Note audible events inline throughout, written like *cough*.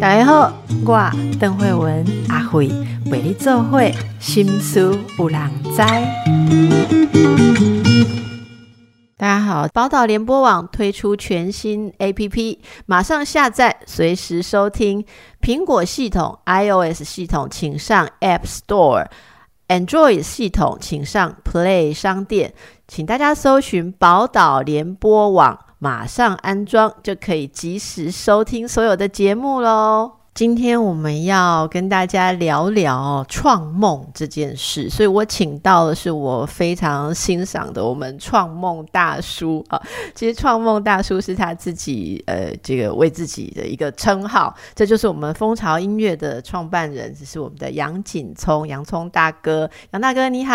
大家好，我邓慧文阿慧为你做会心思有人知。大家好，宝岛联播网推出全新 APP，马上下载，随时收听。苹果系统、iOS 系统，请上 App Store；Android 系统，请上 Play 商店。请大家搜寻宝岛联播网。马上安装就可以及时收听所有的节目喽。今天我们要跟大家聊聊创梦这件事，所以我请到的是我非常欣赏的我们创梦大叔啊。其实创梦大叔是他自己呃这个为自己的一个称号，这就是我们蜂巢音乐的创办人，这是我们的杨锦聪，洋葱大哥，杨大哥你好。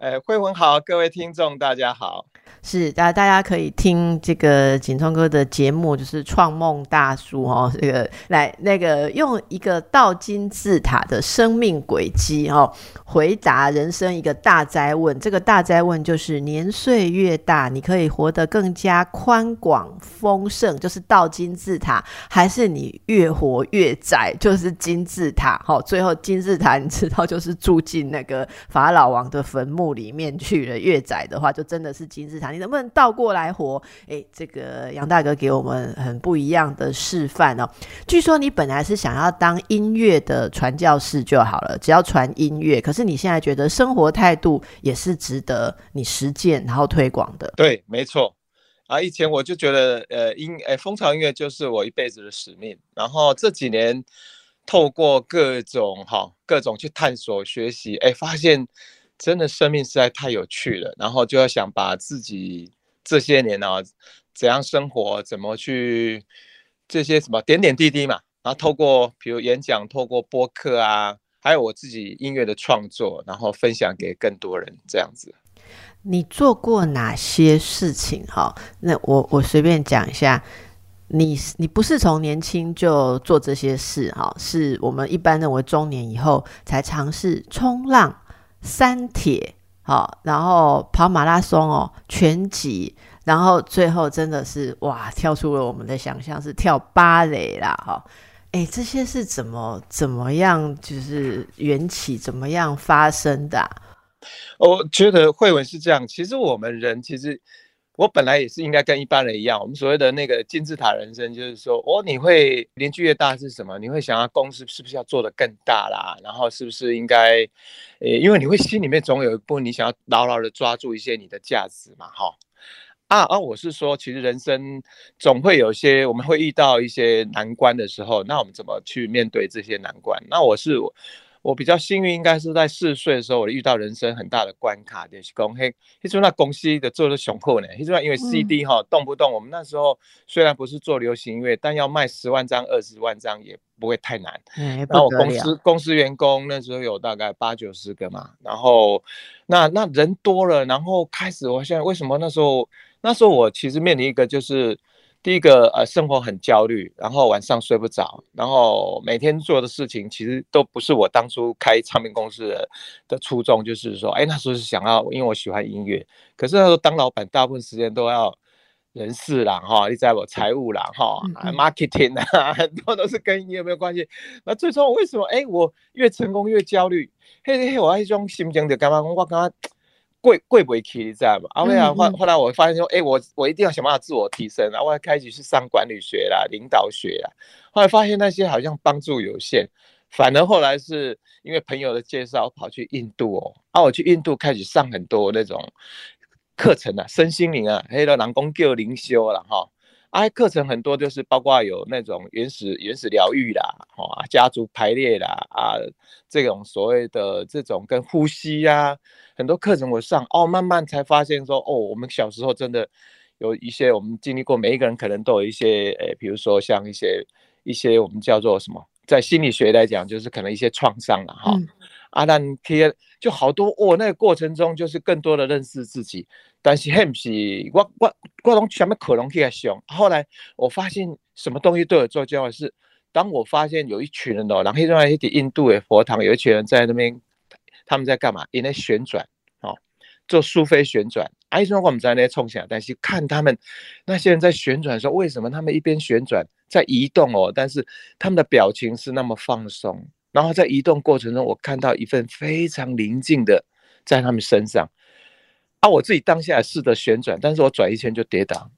哎，慧文好，各位听众大家好。是，大大家可以听这个景聪哥的节目，就是创梦大叔哦，这个来那个用一个倒金字塔的生命轨迹哦，回答人生一个大灾问。这个大灾问就是年岁越大，你可以活得更加宽广丰盛，就是倒金字塔，还是你越活越窄，就是金字塔。好，最后金字塔你知道就是住进那个法老王的坟墓里面去了。越窄的话，就真的是金字塔。你能不能倒过来活？哎，这个杨大哥给我们很不一样的示范哦。据说你本来是想要当音乐的传教士就好了，只要传音乐。可是你现在觉得生活态度也是值得你实践然后推广的。对，没错。啊，以前我就觉得，呃，音，诶，蜂巢音乐就是我一辈子的使命。然后这几年透过各种哈，各种去探索学习，哎，发现。真的生命实在太有趣了，然后就要想把自己这些年呢怎样生活，怎么去这些什么点点滴滴嘛，然后透过比如演讲，透过播客啊，还有我自己音乐的创作，然后分享给更多人这样子。你做过哪些事情？哈，那我我随便讲一下。你你不是从年轻就做这些事哈，是我们一般认为中年以后才尝试冲浪。三铁好，然后跑马拉松哦，全集，然后最后真的是哇，跳出了我们的想象，是跳芭蕾啦哈。哎，这些是怎么怎么样，就是缘起怎么样发生的？我觉得慧文是这样，其实我们人其实。我本来也是应该跟一般人一样，我们所谓的那个金字塔人生，就是说，哦，你会年纪越大是什么？你会想要公司是不是要做的更大啦？然后是不是应该，呃，因为你会心里面总有一部分你想要牢牢的抓住一些你的价值嘛，哈。啊啊，我是说，其实人生总会有些我们会遇到一些难关的时候，那我们怎么去面对这些难关？那我是。我比较幸运，应该是在四岁的时候，我遇到人生很大的关卡，就是讲嘿，那时候那公司的做的雄厚呢，那时候因为 CD 哈，动不动我们那时候虽然不是做流行音乐，但要卖十万张、二十万张也不会太难。然后我公司公司员工那时候有大概八九十个嘛，然后那那人多了，然后开始我现在为什么那时候那时候我其实面临一个就是。第一个呃，生活很焦虑，然后晚上睡不着，然后每天做的事情其实都不是我当初开唱片公司的的初衷，就是说，哎，那时候是想要，因为我喜欢音乐，可是那时候当老板，大部分时间都要人事啦，哈，你在我财务啦，哈，marketing 啊，*laughs* 很多都是跟音乐没有关系。那最终为什么，哎，我越成功越焦虑？嘿嘿，我一种心情就干嘛？我刚刚。贵贵不会去，你知道吗？后来后后来我发现说，哎，我我一定要想办法自我提升然后我开始去上管理学啦、领导学啦。后来发现那些好像帮助有限，反而后来是因为朋友的介绍跑去印度哦，啊，我去印度开始上很多那种课程啊，身心灵啊，还有人工叫灵修了哈。啊，课程很多就是包括有那种原始原始疗愈啦，哈，家族排列啦，啊，这种所谓的这种跟呼吸呀，很多课程我上哦，慢慢才发现说哦，我们小时候真的有一些我们经历过，每一个人可能都有一些，诶，比如说像一些一些我们叫做什么，在心理学来讲，就是可能一些创伤了哈。阿兰贴就好多哦，那个过程中就是更多的认识自己，但是很是我我我从前面可能去想，后来我发现什么东西都有做交换是，当我发现有一群人哦，然后另外一点印度的佛堂有一群人在那边，他们在干嘛？因为旋转哦，做苏菲旋转，哎，说我们在那冲起来，但是看他们那些人在旋转的时候，为什么他们一边旋转在移动哦？但是他们的表情是那么放松，然后在移动过程中，我看到一份非常宁静的在他们身上。啊，我自己当下试着旋转，但是我转一圈就跌倒，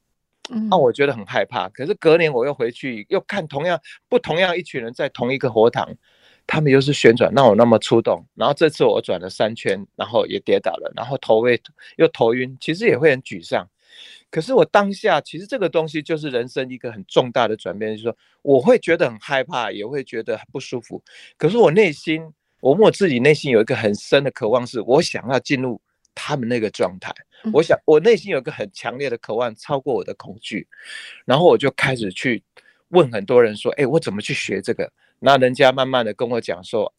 啊，我觉得很害怕。可是隔年我又回去，又看同样不同样一群人在同一个火塘。他们又是旋转，让我那么触动，然后这次我转了三圈，然后也跌倒了，然后头会又头晕，其实也会很沮丧。可是我当下其实这个东西就是人生一个很重大的转变，就是说我会觉得很害怕，也会觉得很不舒服。可是我内心，我我自己内心有一个很深的渴望，是我想要进入他们那个状态。我想我内心有一个很强烈的渴望，超过我的恐惧。然后我就开始去问很多人说：“哎，我怎么去学这个？”那人家慢慢的跟我讲说，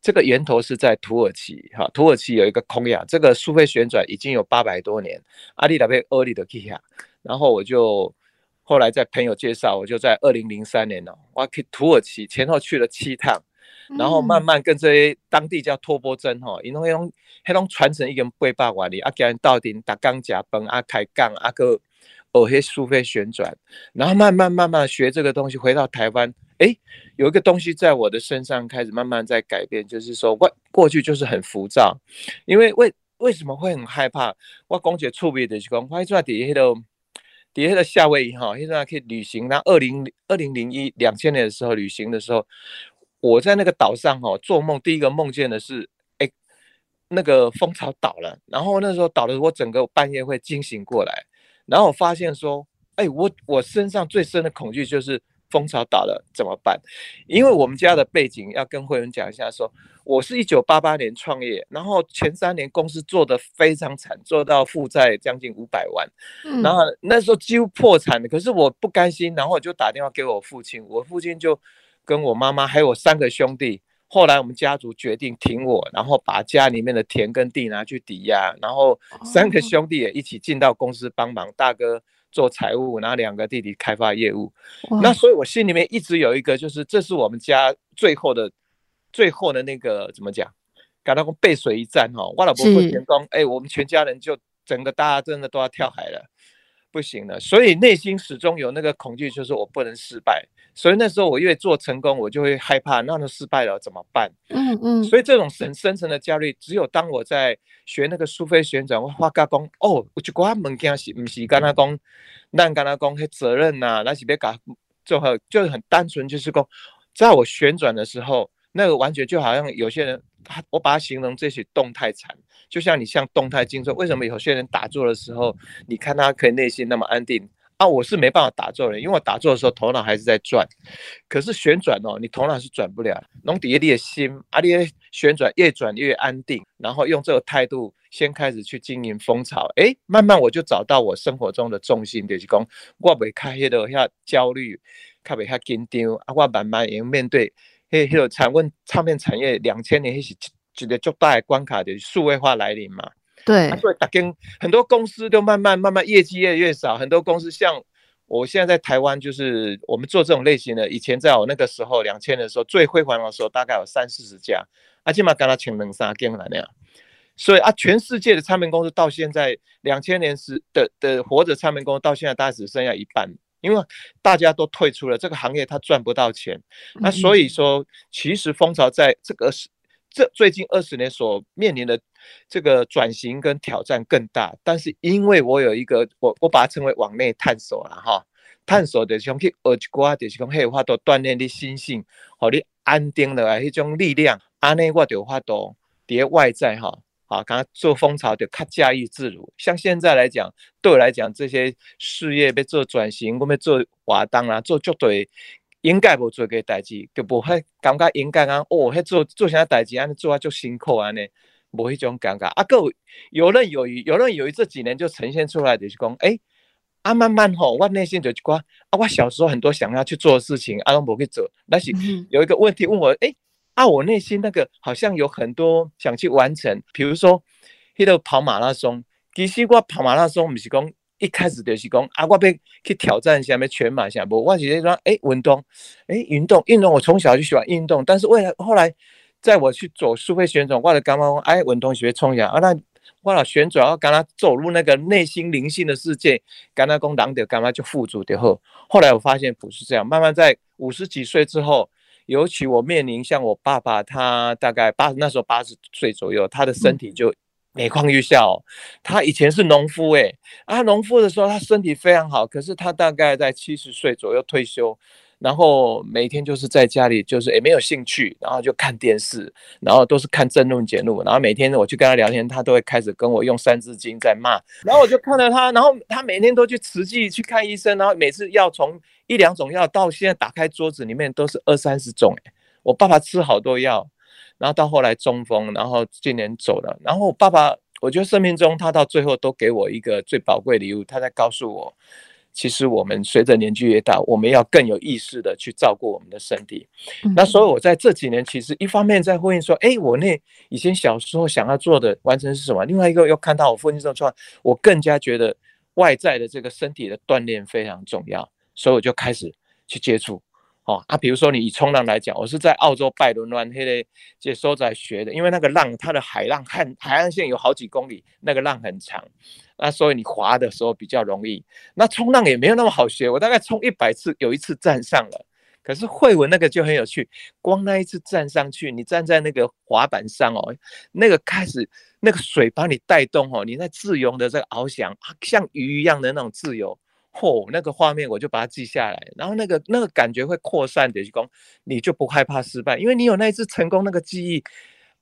这个源头是在土耳其，哈，土耳其有一个空亚，这个苏菲旋转已经有八百多年，阿里达贝厄里的 k 亚，然后我就后来在朋友介绍，我就在二零零三年哦，我去土耳其前后去了七趟，然后慢慢跟这些当地叫托波真哈，因为用黑龙传承一根背八瓦里，啊，叫人到顶打钢夹崩，啊开杠啊个哦些苏菲旋转，然后慢慢慢慢学这个东西，回到台湾。哎，有一个东西在我的身上开始慢慢在改变，就是说，我过去就是很浮躁，因为为为什么会很害怕？我公姐触笔的是讲，我在底下的底下的夏威夷哈，现在可以旅行。那二零二零零一两千年的时候旅行的时候，我在那个岛上哈做梦，第一个梦见的是，哎，那个蜂巢倒了，然后那时候倒了，我整个半夜会惊醒过来，然后我发现说，哎，我我身上最深的恐惧就是。蜂巢倒了怎么办？因为我们家的背景要跟会员讲一下，说我是一九八八年创业，然后前三年公司做的非常惨，做到负债将近五百万，然后那时候几乎破产了。可是我不甘心，然后我就打电话给我父亲，我父亲就跟我妈妈还有我三个兄弟，后来我们家族决定挺我，然后把家里面的田跟地拿去抵押，然后三个兄弟也一起进到公司帮忙，大哥。做财务，然后两个弟弟开发业务，那所以我心里面一直有一个，就是这是我们家最后的、最后的那个怎么讲？感到背水一战哈，我老婆不成功，哎，我们全家人就整个大家真的都要跳海了，不行了。所以内心始终有那个恐惧，就是我不能失败。所以那时候我越做成功，我就会害怕，那都失败了怎么办？嗯嗯。所以这种深深层的焦虑，只有当我在学那个苏菲旋转，我发觉讲，哦，我就寡物件是，不是跟他讲，咱跟他讲，迄责任呐，那是别搞，就很就很单纯，就是讲，在我旋转的时候，那个完全就好像有些人，他我把它形容这些动态禅，就像你像动态静坐，为什么有些人打坐的时候，你看他可以内心那么安定？啊，我是没办法打坐的，因为我打坐的时候头脑还是在转，可是旋转哦，你头脑是转不了。弄底下你的心，啊，你旋转越转越安定，然后用这个态度先开始去经营蜂巢，哎，慢慢我就找到我生活中的重心，就是讲我袂开迄个遐焦虑，较袂遐紧张，啊，我慢慢也面对迄迄个产问唱片产业两千年迄是一个最大的关卡，就是数位化来临嘛。对，所以大跟很多公司都慢慢慢慢业绩越来越少，很多公司像我现在在台湾，就是我们做这种类型的，以前在我那个时候两千的时候最辉煌的时候，大概有三四十家，啊，起码跟他请两三间来那样，所以啊，全世界的唱片公司到现在两千年时的的活着唱片公司到现在大概只剩下一半，因为大家都退出了这个行业，他赚不到钱，那所以说其实蜂巢在这个是。这最近二十年所面临的这个转型跟挑战更大，但是因为我有一个我我把它称为往内探索了哈，探索的种去耳瓜就是讲黑话都锻炼你心性，和你安定的一种力量，安内我就话都叠外在哈，啊，刚刚做蜂巢就较驾驭自如，像现在来讲，对我来讲这些事业要做转型，我们做活动啦，做绝对。应该无做个代志，就无迄感觉应该讲哦，迄做做啥代志安尼做啊足辛苦安尼，无迄种感觉。啊，个游刃有余，游刃有余这几年就呈现出来就是讲，哎，啊慢慢吼，我内心就讲，啊，我小时候很多想要去做的事情，啊拢无去做。但是有一个问题问我，哎，啊我内心那个好像有很多想去完成，比如说迄个跑马拉松，其实我跑马拉松毋是讲。一开始就是讲啊，我要去挑战一下咩全马项目。我直接说，哎，运动，哎，运动，运动。我从小就喜欢运动，但是为了后来，在我去走苏菲旋转，我的感觉讲，哎，运动学冲一下啊，那或者旋转，要跟他走入那个内心灵性的世界，跟他讲狼的干嘛就富足的后。后来我发现不是这样，慢慢在五十几岁之后，尤其我面临像我爸爸，他大概八那时候八十岁左右，他的身体就每况愈下。他以前是农夫，诶，啊，农夫的时候他身体非常好，可是他大概在七十岁左右退休。然后每天就是在家里，就是也没有兴趣，然后就看电视，然后都是看争论节目，然后每天我去跟他聊天，他都会开始跟我用三字经在骂，然后我就看到他，然后他每天都去慈济去看医生，然后每次要从一两种药到现在打开桌子里面都是二三十种，哎，我爸爸吃好多药，然后到后来中风，然后今年走了，然后我爸爸，我觉得生命中他到最后都给我一个最宝贵礼物，他在告诉我。其实我们随着年纪越大，我们要更有意识的去照顾我们的身体。那所以我在这几年，其实一方面在呼应说，哎，我那以前小时候想要做的完成是什么？另外一个又看到我父亲这种状况，我更加觉得外在的这个身体的锻炼非常重要，所以我就开始去接触。哦啊，比如说你以冲浪来讲，我是在澳洲拜伦湾黑的这所在学的，因为那个浪它的海浪和海岸线有好几公里，那个浪很长。那所以你滑的时候比较容易，那冲浪也没有那么好学。我大概冲一百次，有一次站上了。可是会文那个就很有趣，光那一次站上去，你站在那个滑板上哦，那个开始那个水把你带动哦，你在自由的在翱翔，像鱼一样的那种自由。嚯，那个画面我就把它记下来，然后那个那个感觉会扩散的，就讲你就不害怕失败，因为你有那一次成功那个记忆，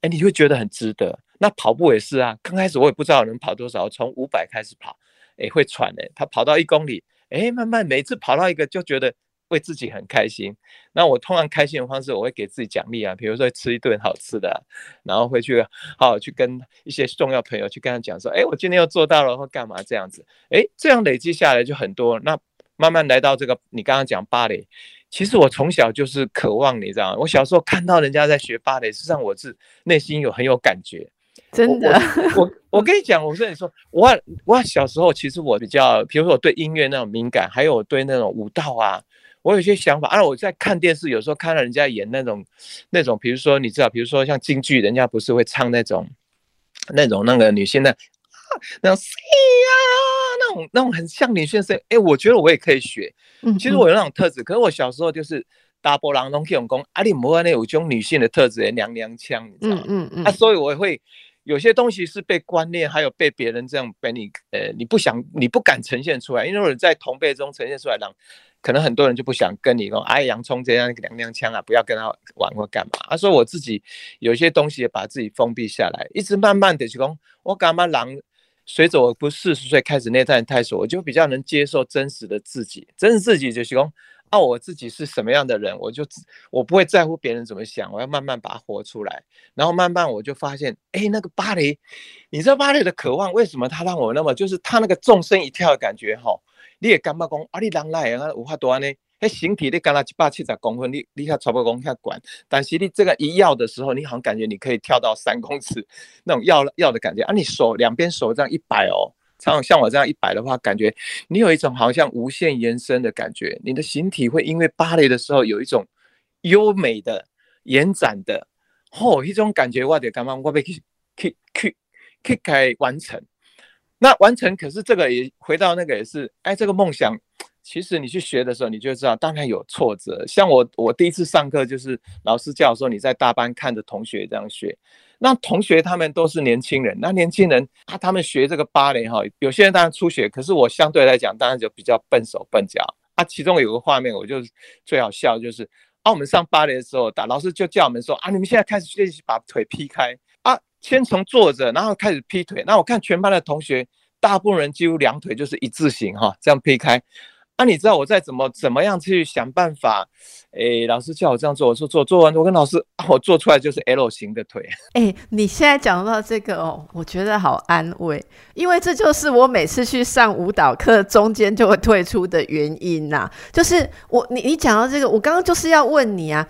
哎，你会觉得很值得。那跑步也是啊，刚开始我也不知道能跑多少，从五百开始跑，哎，会喘的。他跑到一公里，哎，慢慢每次跑到一个就觉得为自己很开心。那我通常开心的方式，我会给自己奖励啊，比如说吃一顿好吃的，然后回去好好去跟一些重要朋友去跟他讲说，哎，我今天又做到了或干嘛这样子，哎，这样累积下来就很多。那慢慢来到这个，你刚刚讲芭蕾。其实我从小就是渴望，你知道吗？我小时候看到人家在学芭蕾，实际上我是内心有很有感觉。真的，我我跟你讲，我跟你说，我我小时候其实我比较，比如说我对音乐那种敏感，还有我对那种舞蹈啊，我有些想法。啊，我在看电视，有时候看到人家演那种那种，比如说你知道，比如说像京剧，人家不是会唱那种那种那个女性的那种谁呀，那种那种很像女性声。哎，我觉得我也可以学。嗯，其实我有那种特质，可是我小时候就是大波浪东去用功，阿里摩那有种女性的特质，娘娘腔，你知道吗？嗯嗯嗯。啊，所以我会有些东西是被观念，还有被别人这样被你，呃，你不想，你不敢呈现出来，因为如果在同辈中呈现出来，让可能很多人就不想跟你说，哎，洋葱这样娘娘腔啊，不要跟他玩或干嘛。他说我自己有些东西也把自己封闭下来，一直慢慢的就讲，我干嘛让。随着我不四十岁开始内在探索，我就比较能接受真实的自己。真实自己就是说，啊，我自己是什么样的人，我就我不会在乎别人怎么想，我要慢慢把它活出来。然后慢慢我就发现，哎，那个芭蕾，你知道芭蕾的渴望为什么它让我那么，就是它那个纵身一跳的感觉，哈，你也干嘛讲，啊，你人来啊，无法多呢？那形体你干了一百七十公分，你你看差不多公下管，但是你这个一要的时候，你好像感觉你可以跳到三公尺那种要要的感觉啊！你手两边手这样一摆哦，像像我这样一摆的话，感觉你有一种好像无限延伸的感觉。你的形体会因为芭蕾的时候有一种优美的延展的，哦，一种感觉，我得干嘛？我被去去去去开完成。那完成，可是这个也回到那个也是，哎，这个梦想。其实你去学的时候，你就知道，当然有挫折。像我，我第一次上课就是老师教说你在大班看着同学这样学，那同学他们都是年轻人，那年轻人啊，他们学这个芭蕾哈，有些人当然初学，可是我相对来讲当然就比较笨手笨脚啊。其中有个画面，我就最好笑，就是啊，我们上芭蕾的时候，打老师就叫我们说啊，你们现在开始练习把腿劈开，先从坐着，然后开始劈腿。那我看全班的同学，大部分人几乎两腿就是一字形哈，这样劈开。那你知道我在怎么怎么样去想办法？诶，老师叫我这样做，我说做做完，我跟老师，我做出来就是 L 型的腿。诶，你现在讲到这个哦，我觉得好安慰，因为这就是我每次去上舞蹈课中间就会退出的原因呐。就是我你你讲到这个，我刚刚就是要问你啊，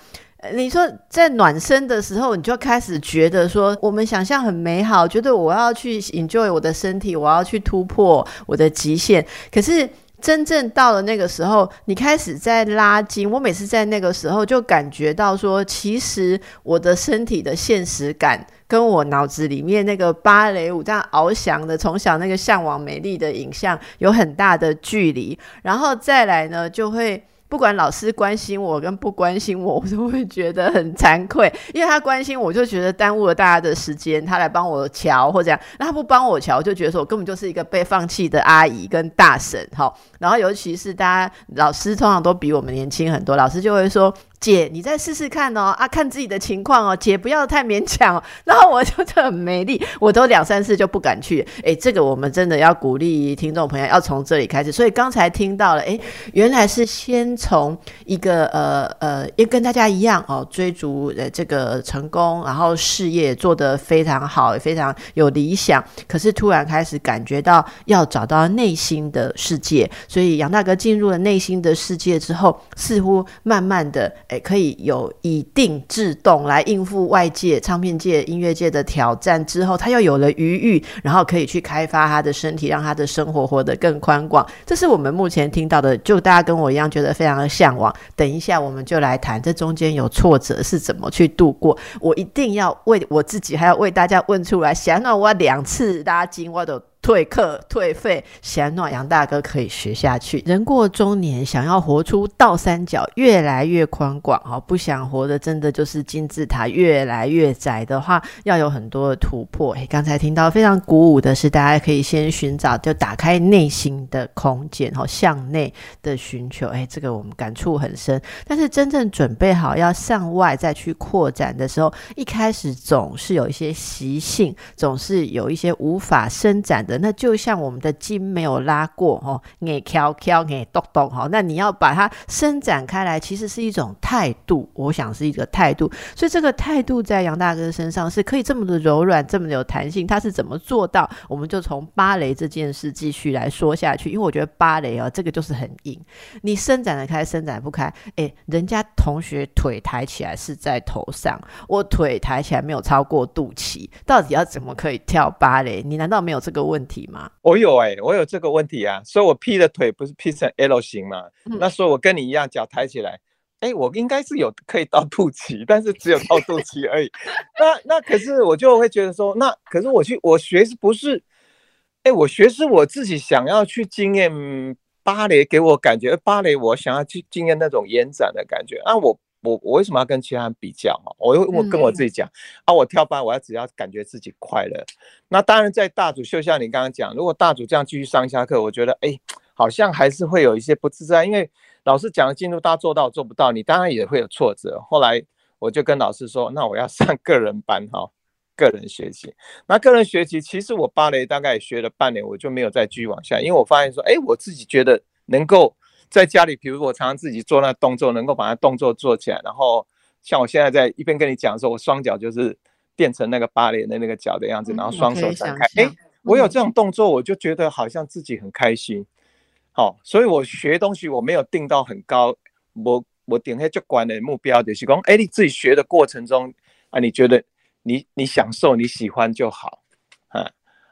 你说在暖身的时候，你就开始觉得说，我们想象很美好，觉得我要去 enjoy 我的身体，我要去突破我的极限，可是。真正到了那个时候，你开始在拉筋。我每次在那个时候就感觉到说，其实我的身体的现实感跟我脑子里面那个芭蕾舞这样翱翔的，从小那个向往美丽的影像有很大的距离。然后再来呢，就会。不管老师关心我跟不关心我，*laughs* 我都会觉得很惭愧，因为他关心我就觉得耽误了大家的时间，他来帮我瞧或这样，那他不帮我瞧，就觉得说我根本就是一个被放弃的阿姨跟大婶哈。然后尤其是大家老师通常都比我们年轻很多，老师就会说。姐，你再试试看哦，啊，看自己的情况哦，姐不要太勉强。*laughs* 然后我就很没力，我都两三次就不敢去。哎，这个我们真的要鼓励听众朋友，要从这里开始。所以刚才听到了，哎，原来是先从一个呃呃，也跟大家一样哦，追逐呃这个成功，然后事业做得非常好，也非常有理想。可是突然开始感觉到要找到内心的世界，所以杨大哥进入了内心的世界之后，似乎慢慢的。诶，可以有以定制动来应付外界唱片界、音乐界的挑战之后，他又有了余裕，然后可以去开发他的身体，让他的生活活得更宽广。这是我们目前听到的，就大家跟我一样觉得非常的向往。等一下，我们就来谈这中间有挫折是怎么去度过。我一定要为我自己，还要为大家问出来。想让我两次拉筋，我都。退课退费，显诺杨大哥可以学下去。人过中年，想要活出倒三角越来越宽广，哈，不想活的真的就是金字塔越来越窄的话，要有很多的突破。诶，刚才听到非常鼓舞的是，大家可以先寻找，就打开内心的空间，哈，向内的寻求。诶，这个我们感触很深。但是真正准备好要向外再去扩展的时候，一开始总是有一些习性，总是有一些无法伸展。那就像我们的筋没有拉过哦，眼翘翘眼动动哈，那你要把它伸展开来，其实是一种态度，我想是一个态度。所以这个态度在杨大哥身上是可以这么的柔软，这么的有弹性。他是怎么做到？我们就从芭蕾这件事继续来说下去，因为我觉得芭蕾啊，这个就是很硬，你伸展得开，伸展不开。诶，人家同学腿抬起来是在头上，我腿抬起来没有超过肚脐，到底要怎么可以跳芭蕾？你难道没有这个问？问题吗？我有哎，我有这个问题啊，所以我劈的腿不是劈成 L 型嘛？那所以我跟你一样，脚抬起来，哎，我应该是有可以到肚脐，但是只有到肚脐而已。*laughs* 那那可是我就会觉得说，那可是我去我学是不是？哎，我学是我自己想要去经验芭蕾，给我感觉芭蕾，我想要去经验那种延展的感觉啊，我。我我为什么要跟其他人比较哈？我我跟我自己讲啊，我跳班我要只要感觉自己快乐。那当然在大组就像你刚刚讲，如果大组这样继续上下课，我觉得哎，好像还是会有一些不自在，因为老师讲的进度大家做到做不到，你当然也会有挫折。后来我就跟老师说，那我要上 *laughs* 个人班哈，个人学习。那个人学习其实我芭蕾大概也学了半年，我就没有再继续往下，因为我发现说，哎，我自己觉得能够。在家里，比如我常常自己做那动作，能够把它动作做起来，然后像我现在在一边跟你讲的时候，我双脚就是变成那个芭蕾的那个脚的样子，然后双手展开。哎，我有这种动作，我就觉得好像自己很开心。好，所以我学东西我没有定到很高，我我定下就管的目标就是讲，哎，你自己学的过程中啊，你觉得你你享受你喜欢就好，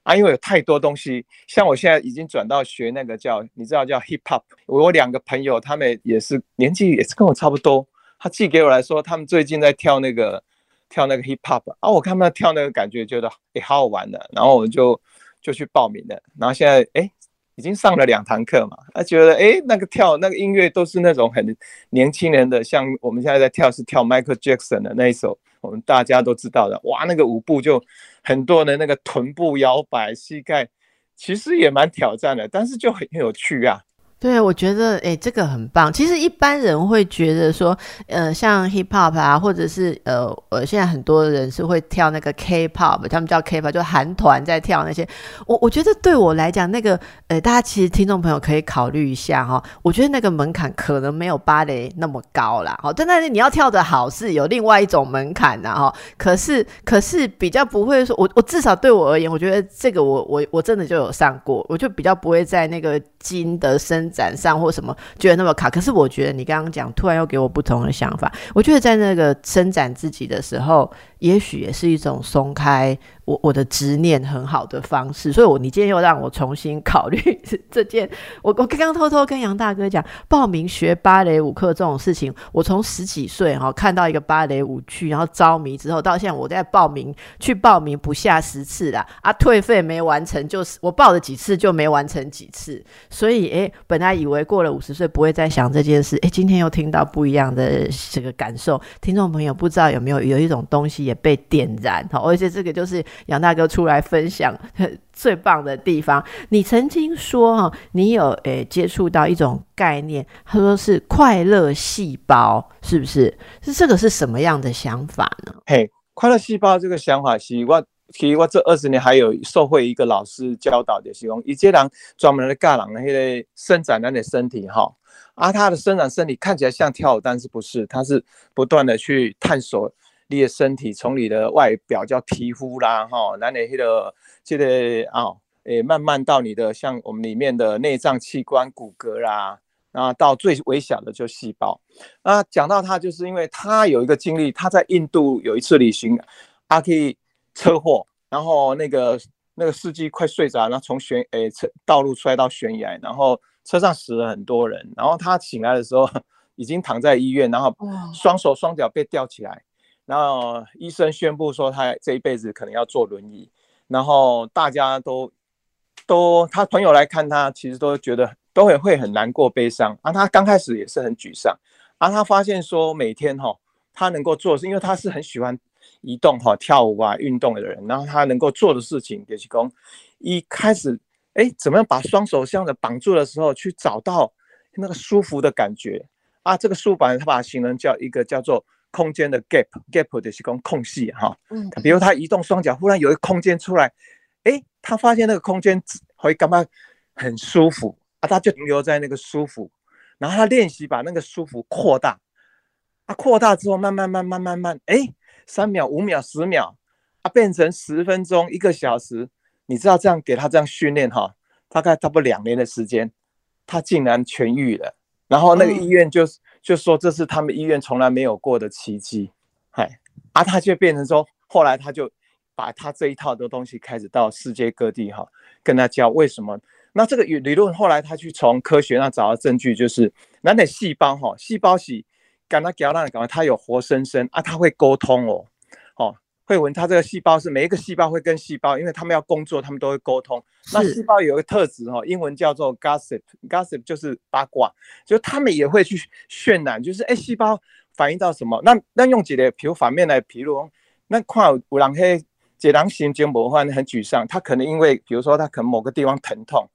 啊。因为有太多东西，像我现在已经转到学那个叫，你知道叫 hip hop。我两个朋友，他们也是年纪也是跟我差不多，他寄给我来说，他们最近在跳那个跳那个 hip hop。啊，我看他们跳那个感觉，觉得也好好玩的，然后我就就去报名了。然后现在哎，已经上了两堂课嘛，他觉得哎，那个跳那个音乐都是那种很年轻人的，像我们现在在跳是跳 Michael Jackson 的那一首。我们大家都知道的，哇，那个舞步就很多人那个臀部摇摆，膝盖其实也蛮挑战的，但是就很有趣啊。对，我觉得诶，这个很棒。其实一般人会觉得说，呃，像 hip hop 啊，或者是呃，呃，现在很多人是会跳那个 K-pop，他们叫 K-pop，就韩团在跳那些。我我觉得对我来讲，那个呃，大家其实听众朋友可以考虑一下哈。我觉得那个门槛可能没有芭蕾那么高啦。好，但但是你要跳的好是有另外一种门槛的哈。可是可是比较不会说，我我至少对我而言，我觉得这个我我我真的就有上过，我就比较不会在那个筋的身。展上或什么觉得那么卡，可是我觉得你刚刚讲，突然又给我不同的想法。我觉得在那个伸展自己的时候，也许也是一种松开我我的执念很好的方式。所以，我你今天又让我重新考虑 *laughs* 这件。我我刚刚偷偷跟杨大哥讲，报名学芭蕾舞课这种事情，我从十几岁哈看到一个芭蕾舞剧，然后着迷之后，到现在我在报名去报名不下十次啦，啊，退费没完成，就是我报了几次就没完成几次。所以，诶，本来以为过了五十岁不会再想这件事，诶，今天又听到不一样的这个感受。听众朋友不知道有没有有一种东西也被点燃，好，而且这个就是杨大哥出来分享 *laughs* 最棒的地方。你曾经说哈，你有诶接触到一种概念，他说是快乐细胞，是不是？是这个是什么样的想法呢？嘿，快乐细胞这个想法是我。其实我这二十年还有受会一个老师教导的，是讲以前人专门的教人那个伸展人的身体哈，而他的伸展身体看起来像跳舞，但是不是，他是不断的去探索你的身体，从你的外表叫皮肤啦哈，那你迄个这个啊，诶，慢慢到你的像我们里面的内脏器官、骨骼啦，然后到最微小的就细胞。啊，讲到他，就是因为他有一个经历，他在印度有一次旅行，他可以。车祸，然后那个那个司机快睡着，然后从悬诶车道路摔到悬崖，然后车上死了很多人，然后他醒来的时候已经躺在医院，然后双手双脚被吊起来，然后医生宣布说他这一辈子可能要坐轮椅，然后大家都都他朋友来看他，其实都觉得都会会很难过悲伤，啊，他刚开始也是很沮丧，啊，他发现说每天哈他能够做是因为他是很喜欢。移动哈，跳舞啊，运动的人，然后他能够做的事情，就是讲一开始，哎，怎么样把双手这样的绑住的时候，去找到那个舒服的感觉啊？这个舒服他把它形容叫一个叫做空间的 gap，gap 的是讲空隙哈。嗯。比如他移动双脚，忽然有一个空间出来，哎，他发现那个空间会感觉很舒服啊，他就停留在那个舒服，然后他练习把那个舒服扩大，啊，扩大之后慢慢慢慢慢慢，哎。三秒、五秒、十秒，啊，变成十分钟、一个小时，你知道这样给他这样训练哈，大概差不多两年的时间，他竟然痊愈了。然后那个医院就就说这是他们医院从来没有过的奇迹，嗨，啊，他就变成说，后来他就把他这一套的东西开始到世界各地哈，跟他教为什么。那这个理论后来他去从科学上找到证据，就是那的细胞哈，细胞是。感到胶囊的感觉，它有活生生啊，它会沟通，哦，慧文，它这个细胞是每一个细胞会跟细胞，因为他们要工作，他们都会沟通。那细胞有一个特质哈，英文叫做 gossip，gossip 就是八卦，就他们也会去渲染，就是哎，细胞反映到什么？那那用几个，比如反面来，比如那看有人黑，这人心情不欢，很沮丧，他可能因为比如说他可能某个地方疼痛，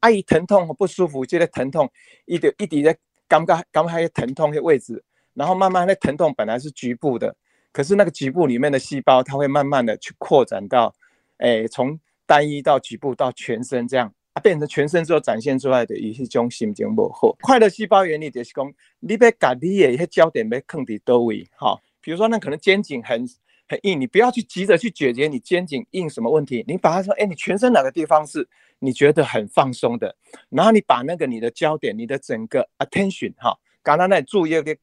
阿姨疼痛不舒服，觉得疼痛，一点一滴的感觉感觉还疼痛的位置。然后慢慢那疼痛本来是局部的，可是那个局部里面的细胞，它会慢慢的去扩展到，哎，从单一到局部到全身这样，啊，变成全身之后展现出来的一种心情不好。快乐细胞原理就是讲，你别把你的一些焦点别放在多位，哈，比如说那可能肩颈很很硬，你不要去急着去解决你肩颈硬什么问题，你把它说，哎，你全身哪个地方是你觉得很放松的，然后你把那个你的焦点，你的整个 attention，哈，刚刚那注意个。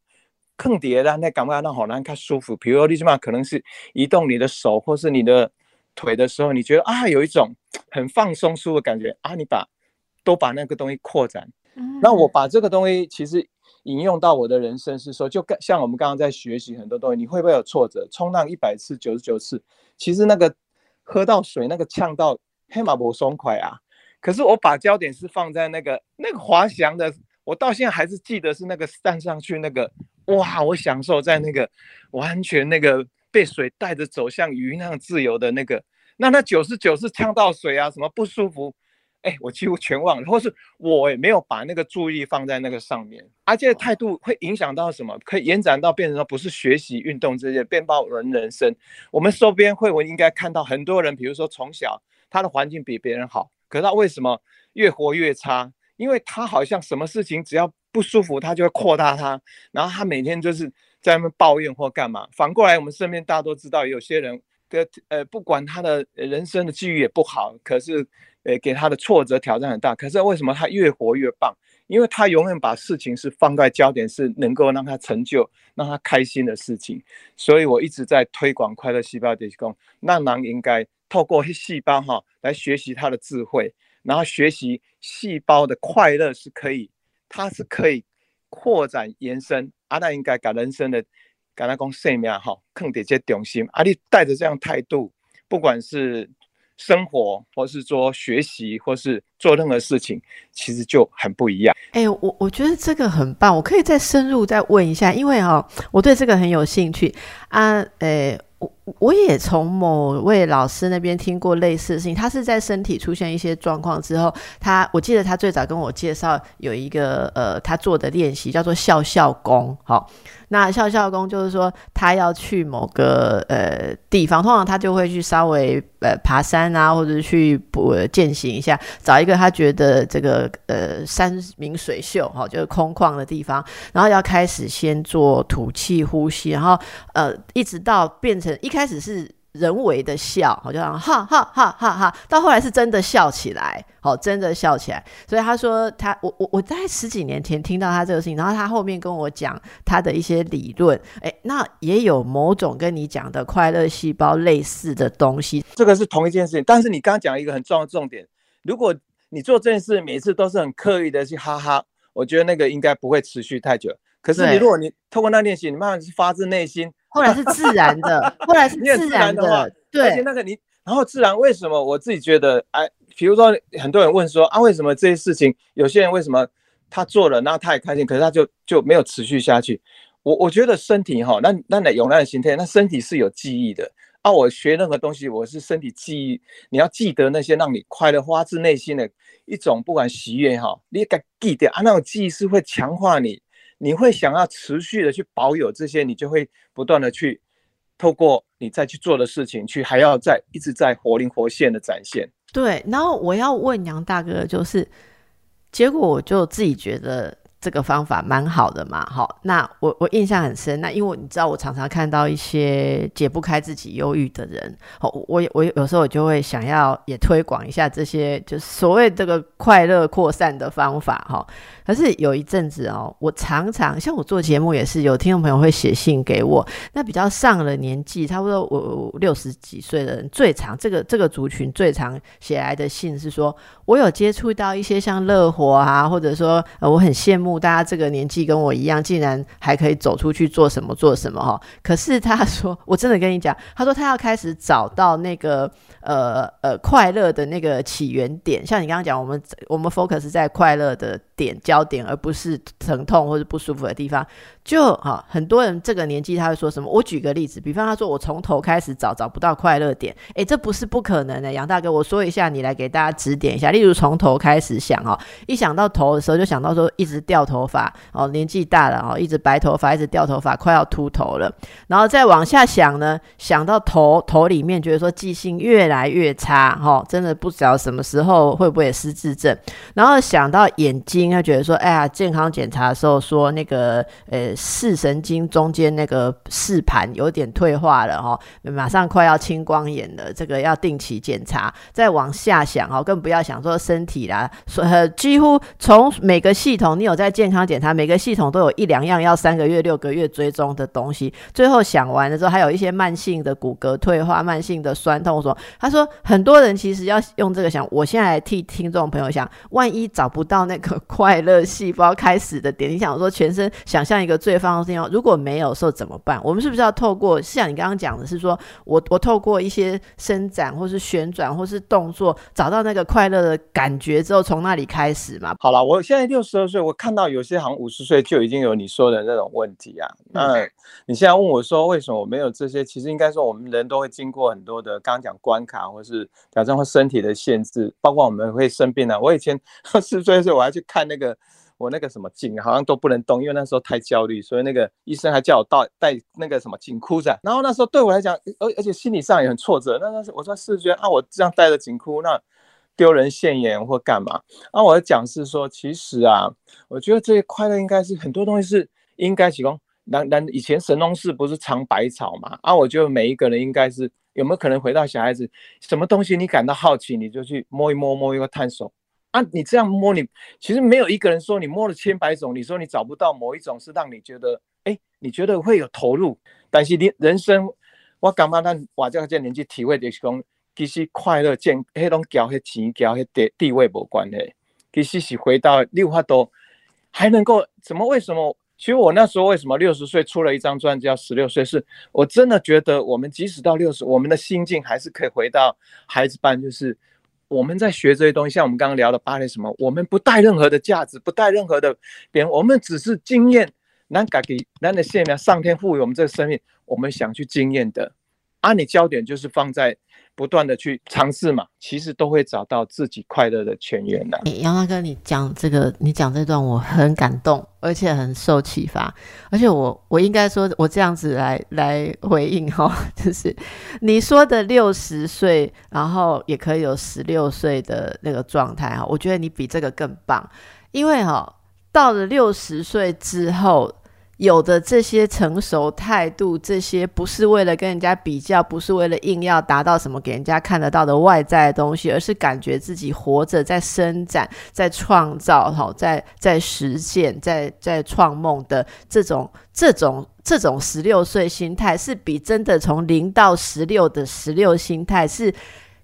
坑叠的那感觉那好难看舒服，比如你起码可能是移动你的手或是你的腿的时候，你觉得啊有一种很放松舒服的感觉啊，你把都把那个东西扩展。那我把这个东西其实引用到我的人生是说，就跟像我们刚刚在学习很多东西，你会不会有挫折？冲浪一百次九十九次，其实那个喝到水那个呛到黑马不松快啊。可是我把焦点是放在那个那个滑翔的，我到现在还是记得是那个站上去那个。哇，我享受在那个完全那个被水带着走向鱼那样自由的那个，那那九十九是呛到水啊，什么不舒服？哎，我几乎全忘了，或是我也没有把那个注意放在那个上面，而且态度会影响到什么？可以延展到变成说不是学习运动这些，变到人人生。我们收编会文应该看到很多人，比如说从小他的环境比别人好，可是他为什么越活越差？因为他好像什么事情只要不舒服，他就会扩大它，然后他每天就是在那边抱怨或干嘛。反过来，我们身边大家都知道，有些人的呃，不管他的人生的机遇也不好，可是呃，给他的挫折挑战很大。可是为什么他越活越棒？因为他永远把事情是放在焦点，是能够让他成就、让他开心的事情。所以我一直在推广快乐细胞的功，让人应该透过细胞哈来学习他的智慧，然后学习细胞的快乐是可以，它是可以扩展延伸。啊，那应该把人生的，跟他讲生命哈，更得这重心。啊，你带着这样态度，不管是生活，或是说学习，或是做任何事情，其实就很不一样。哎，我我觉得这个很棒，我可以再深入再问一下，因为哈，我对这个很有兴趣啊，诶。我我也从某位老师那边听过类似的事情，他是在身体出现一些状况之后，他我记得他最早跟我介绍有一个呃他做的练习叫做笑笑功，好。那笑笑功就是说，他要去某个呃地方，通常他就会去稍微呃爬山啊，或者去不践行一下，找一个他觉得这个呃山明水秀哈，就是空旷的地方，然后要开始先做吐气呼吸，然后呃一直到变成一开始是。人为的笑，好像哈哈哈哈哈，到后来是真的笑起来，好，真的笑起来。所以他说他，我我我在十几年前听到他这个事情，然后他后面跟我讲他的一些理论，哎，那也有某种跟你讲的快乐细胞类似的东西。这个是同一件事情，但是你刚刚讲一个很重要的重点，如果你做这件事每次都是很刻意的去哈哈，我觉得那个应该不会持续太久。可是你如果你透过那练习，你慢慢是发自内心。后来是自然的，后来是自然的，对。而且那个你，然后自然为什么？我自己觉得，哎，比如说很多人问说啊，为什么这些事情，有些人为什么他做了，然后他也开心，可是他就就没有持续下去？我我觉得身体哈，那那那永难的心态，那身体是有记忆的啊。我学任何东西，我是身体记忆，你要记得那些让你快乐、发自内心的一种，不管喜悦哈，你该记得啊，那种记忆是会强化你。你会想要持续的去保有这些，你就会不断的去透过你再去做的事情，去还要再一直在活灵活现的展现。对，然后我要问杨大哥，就是结果我就自己觉得。这个方法蛮好的嘛，好，那我我印象很深，那因为你知道我常常看到一些解不开自己忧郁的人，好，我我有时候我就会想要也推广一下这些就是所谓这个快乐扩散的方法，哈，可是有一阵子哦，我常常像我做节目也是有听众朋友会写信给我，那比较上了年纪，差不多我六十几岁的人最常这个这个族群最常写来的信是说，我有接触到一些像乐活啊，或者说呃我很羡慕。大家这个年纪跟我一样，竟然还可以走出去做什么做什么哈？可是他说，我真的跟你讲，他说他要开始找到那个呃呃快乐的那个起源点。像你刚刚讲，我们我们 focus 在快乐的点焦点，而不是疼痛或者不舒服的地方。就哈，很多人这个年纪他会说什么？我举个例子，比方他说我从头开始找找不到快乐点，诶，这不是不可能的。杨大哥，我说一下，你来给大家指点一下。例如从头开始想哈，一想到头的时候就想到说一直掉头发哦，年纪大了哦，一直白头发，一直掉头发，快要秃头了。然后再往下想呢，想到头头里面觉得说记性越来越差哈，真的不知道什么时候会不会失智症。然后想到眼睛，他觉得说哎呀，健康检查的时候说那个呃。视神经中间那个视盘有点退化了哈，马上快要青光眼了，这个要定期检查。再往下想哦，更不要想说身体啦，所呃，几乎从每个系统，你有在健康检查，每个系统都有一两样要三个月、六个月追踪的东西。最后想完了之后，还有一些慢性的骨骼退化、慢性的酸痛。说，他说很多人其实要用这个想，我现在来替听众朋友想，万一找不到那个快乐细胞开始的点，你想说全身想象一个。对方地方如果没有时候怎么办？我们是不是要透过像你刚刚讲的，是说我我透过一些伸展，或是旋转，或是动作，找到那个快乐的感觉之后，从那里开始嘛？好了，我现在六十二岁，我看到有些好像五十岁就已经有你说的那种问题啊。那你现在问我说为什么我没有这些？其实应该说我们人都会经过很多的刚刚讲关卡，或是挑战或身体的限制，包括我们会生病啊。我以前 *laughs* 四十岁的时候，我还去看那个。我那个什么颈好像都不能动，因为那时候太焦虑，所以那个医生还叫我戴戴那个什么颈箍着。然后那时候对我来讲，而而且心理上也很挫折。那那时我说是觉啊，我这样戴着颈箍，那丢人现眼或干嘛？啊，我的讲是说，其实啊，我觉得这些快乐应该是很多东西是应该提供。那那以前神农氏不是尝百草嘛？啊，我觉得每一个人应该是有没有可能回到小孩子，什么东西你感到好奇，你就去摸一摸，摸一个探索。啊，你这样摸你，其实没有一个人说你摸了千百种，你说你找不到某一种是让你觉得，哎，你觉得会有投入。但是你人生，我感觉咱我这个年纪体会的是讲，其实快乐健，迄种交迄钱交迄地地位无关系，其实是回到六花多还能够怎么？为什么？其实我那时候为什么六十岁出了一张专辑叫十六岁？是我真的觉得我们即使到六十，我们的心境还是可以回到孩子般，就是我们在学这些东西，像我们刚刚聊的芭蕾什么，我们不带任何的价值，不带任何的别人，我们只是经验，难改给难的线呢，上天赋予我们这个生命，我们想去经验的，啊，你焦点就是放在。不断的去尝试嘛，其实都会找到自己快乐的泉源的。杨大哥，你讲这个，你讲这段我很感动，而且很受启发。而且我我应该说，我这样子来来回应哈，就是你说的六十岁，然后也可以有十六岁的那个状态哈。我觉得你比这个更棒，因为哈到了六十岁之后。有的这些成熟态度，这些不是为了跟人家比较，不是为了硬要达到什么给人家看得到的外在的东西，而是感觉自己活着，在伸展，在创造，好，在在实现，在在创梦的这种这种这种十六岁心态，是比真的从零到十六的十六心态是。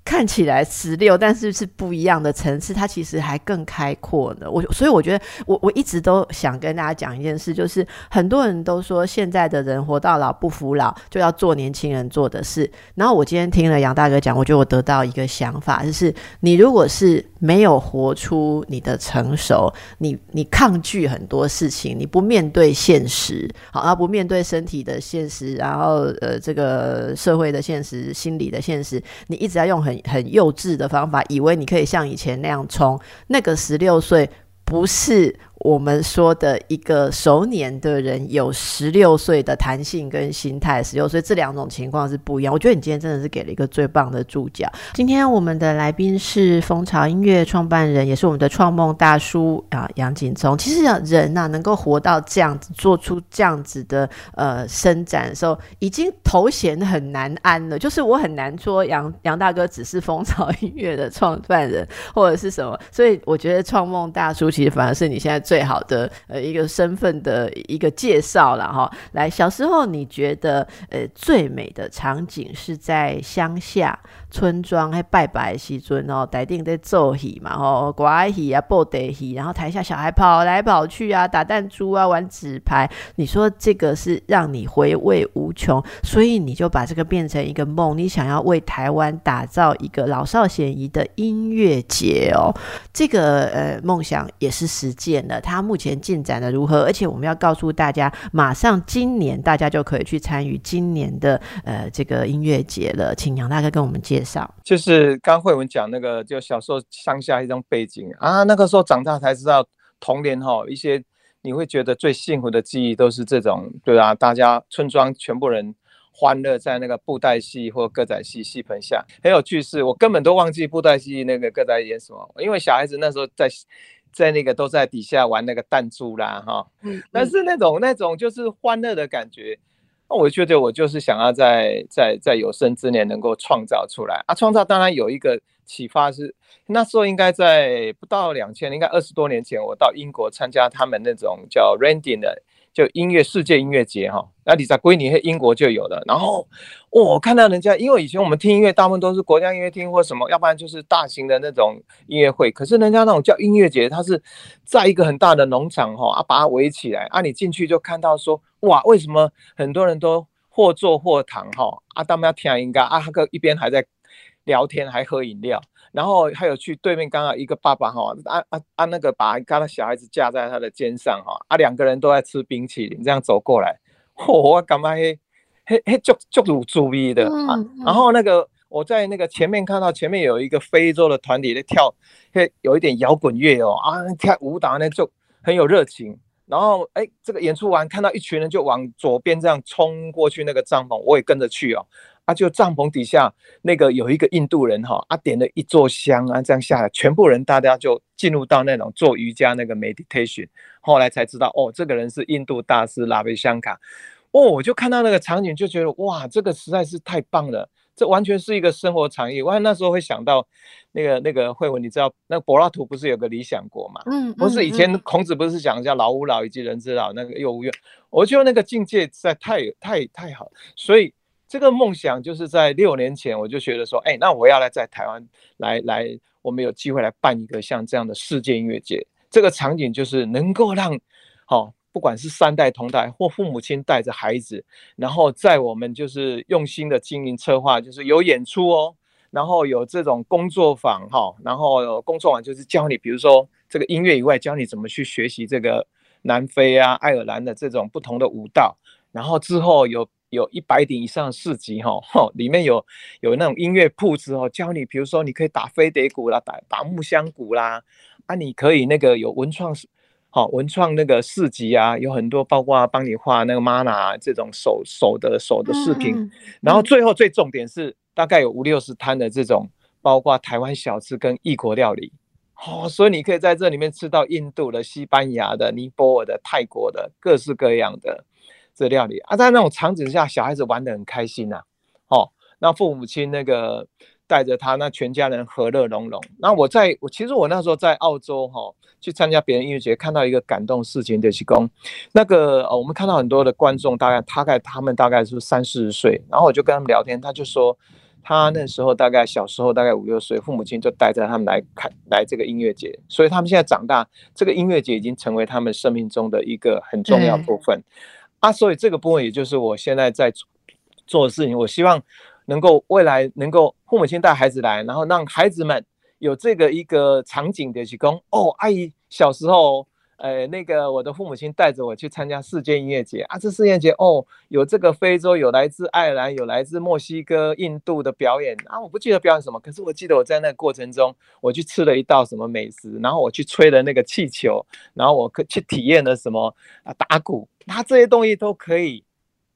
看起来十六，但是是不一样的层次，它其实还更开阔呢。我所以我觉得，我我一直都想跟大家讲一件事，就是很多人都说现在的人活到老不服老，就要做年轻人做的事。然后我今天听了杨大哥讲，我觉得我得到一个想法，就是你如果是没有活出你的成熟，你你抗拒很多事情，你不面对现实，好，而不面对身体的现实，然后呃这个社会的现实、心理的现实，你一直在用很。很幼稚的方法，以为你可以像以前那样冲。那个十六岁不是。我们说的一个熟年的人有十六岁的弹性跟心态，十六岁这两种情况是不一样。我觉得你今天真的是给了一个最棒的注脚。今天我们的来宾是蜂巢音乐创办人，也是我们的创梦大叔啊，杨景聪。其实人呐，能够活到这样子，做出这样子的呃伸展的时候，已经头衔很难安了。就是我很难说杨杨大哥只是蜂巢音乐的创办人或者是什么，所以我觉得创梦大叔其实反而是你现在最。最好的呃一个身份的一个介绍了哈，来小时候你觉得呃最美的场景是在乡下村庄还拜拜西尊哦，台定在奏戏嘛吼，刮戏啊，布袋戏，然后台下小孩跑来跑去啊，打弹珠啊，玩纸牌，你说这个是让你回味无穷，所以你就把这个变成一个梦，你想要为台湾打造一个老少咸宜的音乐节哦，这个呃梦想也是实践了。它目前进展的如何？而且我们要告诉大家，马上今年大家就可以去参与今年的呃这个音乐节了。请杨大哥跟我们介绍。就是刚慧文讲那个，就小时候乡下一种背景啊，那个时候长大才知道，童年哈一些你会觉得最幸福的记忆都是这种，对啊，大家村庄全部人欢乐在那个布袋戏或歌仔戏戏棚下，很有趣事。我根本都忘记布袋戏那个歌仔演什么，因为小孩子那时候在。在那个都在底下玩那个弹珠啦，哈，但是那种那种就是欢乐的感觉，那我觉得我就是想要在在在有生之年能够创造出来啊！创造当然有一个启发是，那时候应该在不到两千，应该二十多年前，我到英国参加他们那种叫 Randy 的。就音乐世界音乐节哈，那你在归你英国就有了。然后我看到人家，因为以前我们听音乐大部分都是国家音乐厅或什么，要不然就是大型的那种音乐会。可是人家那种叫音乐节，它是在一个很大的农场哈，啊把它围起来，啊你进去就看到说，哇，为什么很多人都或坐或躺哈？啊他们要听音乐，啊那个一边还在聊天，还喝饮料。然后还有去对面，刚好一个爸爸哈，啊啊啊那个把刚刚小孩子架在他的肩上哈，啊两个人都在吃冰淇淋，这样走过来，嚯我感觉嘿嘿嘿就就有注意的啊。然后那个我在那个前面看到前面有一个非洲的团体在跳，嘿有一点摇滚乐哦啊跳舞蹈呢就很有热情。然后哎这个演出完看到一群人就往左边这样冲过去那个帐篷，我也跟着去哦。啊，就帐篷底下那个有一个印度人哈，啊点了一座香啊，这样下来，全部人大家就进入到那种做瑜伽那个 meditation，后来才知道哦，这个人是印度大师拉维香卡，哦，我就看到那个场景就觉得哇，这个实在是太棒了，这完全是一个生活场景。我那时候会想到那个那个慧文，你知道那柏拉图不是有个理想国嘛？嗯，不是以前孔子不是讲叫老吾老以及人之老那个幼吾幼，我觉得那个境界实在太太太好，所以。这个梦想就是在六年前我就觉得说，哎，那我要来在台湾来来，我们有机会来办一个像这样的世界音乐节。这个场景就是能够让，好，不管是三代同代或父母亲带着孩子，然后在我们就是用心的经营策划，就是有演出哦，然后有这种工作坊哈，然后工作坊就是教你，比如说这个音乐以外，教你怎么去学习这个南非啊、爱尔兰的这种不同的舞蹈，然后之后有。有一百顶以上的市集哈，里面有有那种音乐铺子哦，教你，比如说你可以打飞碟鼓啦，打打木箱鼓啦，啊，你可以那个有文创，好文创那个市集啊，有很多包括帮你画那个 mana 这种手手的手的视频，然后最后最重点是大概有五六十摊的这种，包括台湾小吃跟异国料理，哦，所以你可以在这里面吃到印度的、西班牙的、尼泊尔的、泰国的各式各样的。这料理啊，在那种场景下，小孩子玩得很开心呐。哦，那父母亲那个带着他，那全家人和乐融融。那我在我其实我那时候在澳洲哈，去参加别人音乐节，看到一个感动事情的是讲，那个呃，我们看到很多的观众，大概大概他们大概是三四十岁，然后我就跟他们聊天，他就说他那时候大概小时候大概五六岁，父母亲就带着他们来看来这个音乐节，所以他们现在长大，这个音乐节已经成为他们生命中的一个很重要部分。啊，所以这个部分也就是我现在在做的事情。我希望能够未来能够父母亲带孩子来，然后让孩子们有这个一个场景的去供哦，阿姨小时候，呃，那个我的父母亲带着我去参加世界音乐节啊，这世界节哦，有这个非洲，有来自爱尔兰，有来自墨西哥、印度的表演啊，我不记得表演什么，可是我记得我在那个过程中，我去吃了一道什么美食，然后我去吹了那个气球，然后我去体验了什么啊打鼓。他这些东西都可以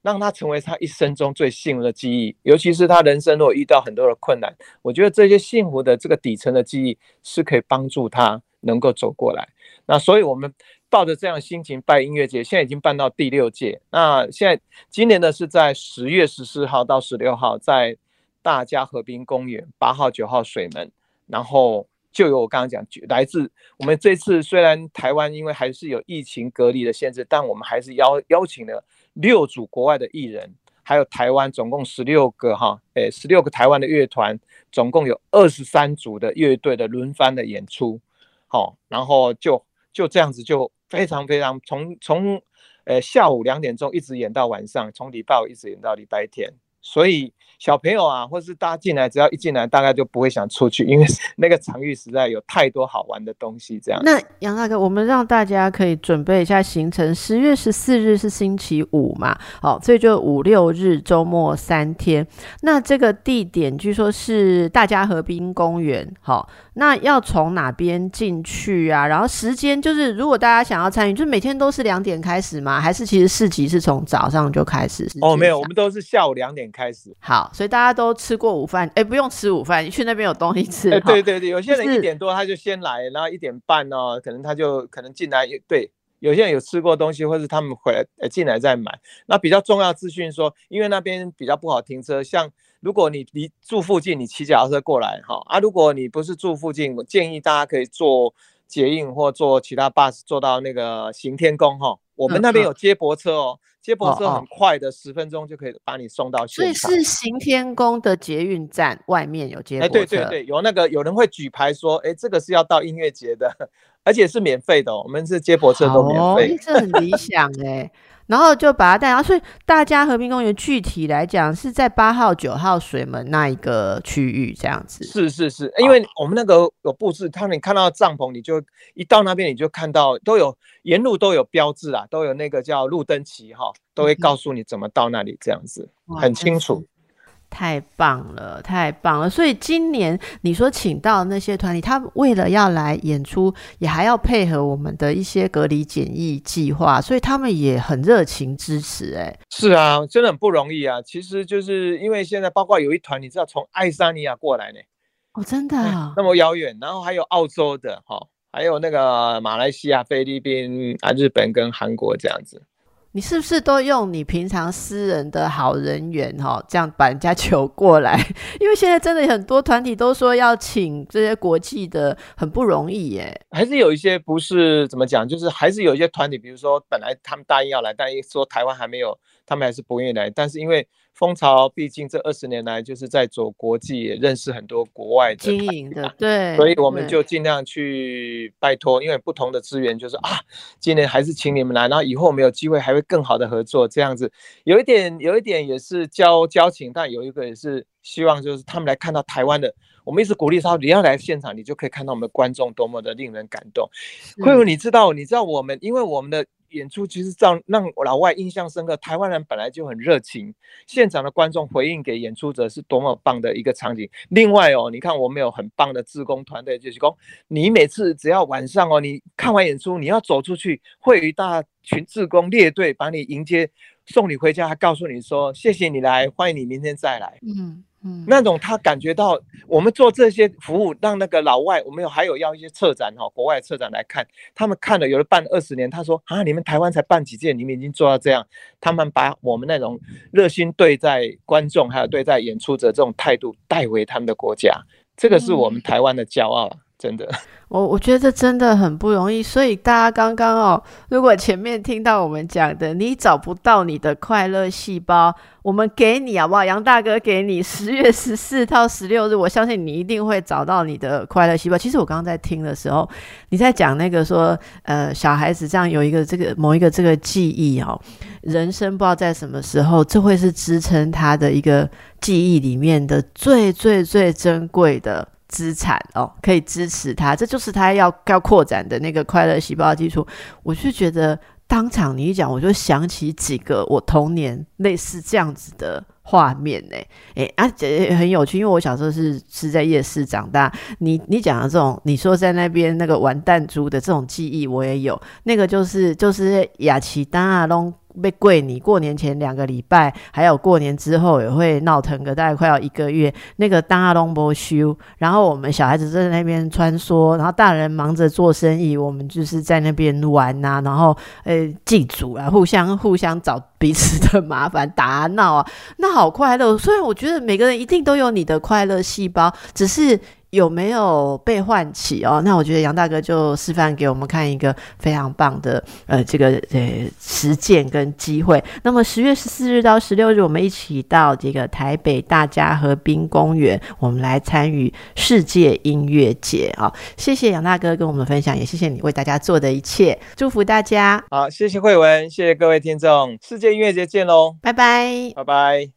让他成为他一生中最幸福的记忆，尤其是他人生如果遇到很多的困难，我觉得这些幸福的这个底层的记忆是可以帮助他能够走过来。那所以我们抱着这样的心情办音乐节，现在已经办到第六届。那现在今年呢是在十月十四号到十六号，在大家河滨公园八号、九号水门，然后。就有我刚刚讲，来自我们这次虽然台湾因为还是有疫情隔离的限制，但我们还是邀邀请了六组国外的艺人，还有台湾总共十六个哈，诶十六个台湾的乐团，总共有二十三组的乐队的轮番的演出，好，然后就就这样子就非常非常从从呃下午两点钟一直演到晚上，从礼拜五一直演到礼拜天，所以。小朋友啊，或是大家进来，只要一进来，大概就不会想出去，因为 *laughs* 那个场域实在有太多好玩的东西。这样，那杨大哥，我们让大家可以准备一下行程。十月十四日是星期五嘛？好，所以就五六日周末三天。那这个地点据说是大家河滨公园。好，那要从哪边进去啊？然后时间就是，如果大家想要参与，就是每天都是两点开始吗？还是其实市集是从早上就开始？哦，没有，我们都是下午两点开始。好。所以大家都吃过午饭，哎，不用吃午饭，去那边有东西吃。哎，对对对，有些人一点多他就先来，然后一点半呢，可能他就可能进来。对，有些人有吃过东西，或是他们回来呃进来再买。那比较重要资讯说，因为那边比较不好停车，像如果你离住附近，你骑脚踏车过来哈啊，如果你不是住附近，我建议大家可以坐捷运或坐其他 bus 坐到那个行天宫哈，我们那边有接驳车哦。接驳车很快的，十分钟就可以把你送到现场。所以是行天宫的捷运站外面有接驳车。哎，对对对，有那个有人会举牌说，哎，这个是要到音乐节的，*laughs* 而且是免费的。我们是接驳车都免费，这很理想哎。然后就把它带，然后所以大家和平公园具体来讲是在八号、九号水门那一个区域这样子。是是是，因为我们那个有布置，他你看到帐篷，你就一到那边你就看到都有沿路都有标志啊，都有那个叫路灯旗哈，都会告诉你怎么到那里这样子，很清楚。太棒了，太棒了！所以今年你说请到那些团体，他为了要来演出，也还要配合我们的一些隔离检疫计划，所以他们也很热情支持。哎，是啊，真的很不容易啊！其实就是因为现在包括有一团，你知道从爱沙尼亚过来呢，哦，真的啊那么遥远，然后还有澳洲的哈，还有那个马来西亚、菲律宾啊、日本跟韩国这样子。你是不是都用你平常私人的好人缘哈，这样把人家求过来？*laughs* 因为现在真的很多团体都说要请这些国际的，很不容易耶。还是有一些不是怎么讲，就是还是有一些团体，比如说本来他们答应要来，但一说台湾还没有，他们还是不愿意来。但是因为蜂巢毕竟这二十年来就是在走国际，也认识很多国外的经营的，对，所以我们就尽量去拜托，因为不同的资源，就是啊，今年还是请你们来，然后以后我们有机会还会更好的合作，这样子有一点有一点也是交交情，但有一个也是希望就是他们来看到台湾的，我们一直鼓励他你要来现场，你就可以看到我们的观众多么的令人感动。慧慧，你知道你知道我们，因为我们的。演出其实让让老外印象深刻，台湾人本来就很热情，现场的观众回应给演出者是多么棒的一个场景。另外哦，你看我们有很棒的志工团队，就是说你每次只要晚上哦，你看完演出，你要走出去，会有一大群志工列队把你迎接，送你回家，还告诉你说谢谢你来，欢迎你明天再来。嗯。那种他感觉到我们做这些服务，让那个老外，我们有还有要一些策展哈，国外策展来看，他们看了有的办二十年，他说啊，你们台湾才办几届，你们已经做到这样，他们把我们那种热心对待观众，还有对待演出者这种态度带回他们的国家，这个是我们台湾的骄傲。真的，我我觉得这真的很不容易。所以大家刚刚哦，如果前面听到我们讲的，你找不到你的快乐细胞，我们给你好不好？杨大哥给你 *laughs* 十月十四到十六日，我相信你一定会找到你的快乐细胞。其实我刚刚在听的时候，你在讲那个说，呃，小孩子这样有一个这个某一个这个记忆哦，人生不知道在什么时候，这会是支撑他的一个记忆里面的最最最珍贵的。资产哦，可以支持他，这就是他要要扩展的那个快乐细胞基础。我是觉得当场你一讲，我就想起几个我童年类似这样子的画面呢。诶，啊，这很有趣，因为我小时候是是在夜市长大。你你讲的这种，你说在那边那个玩弹珠的这种记忆，我也有。那个就是就是雅琪当啊龙。被跪你过年前两个礼拜，还有过年之后也会闹腾个大概快要一个月。那个当阿龙波修，然后我们小孩子在那边穿梭，然后大人忙着做生意，我们就是在那边玩呐，然后呃祭祖啊，互相互相找彼此的麻烦，打闹啊，那好快乐。所以我觉得每个人一定都有你的快乐细胞，只是。有没有被唤起哦？那我觉得杨大哥就示范给我们看一个非常棒的呃这个呃实践跟机会。那么十月十四日到十六日，我们一起到这个台北大家河滨公园，我们来参与世界音乐节啊！谢谢杨大哥跟我们分享，也谢谢你为大家做的一切，祝福大家。好，谢谢慧文，谢谢各位听众，世界音乐节见喽，拜拜，拜拜。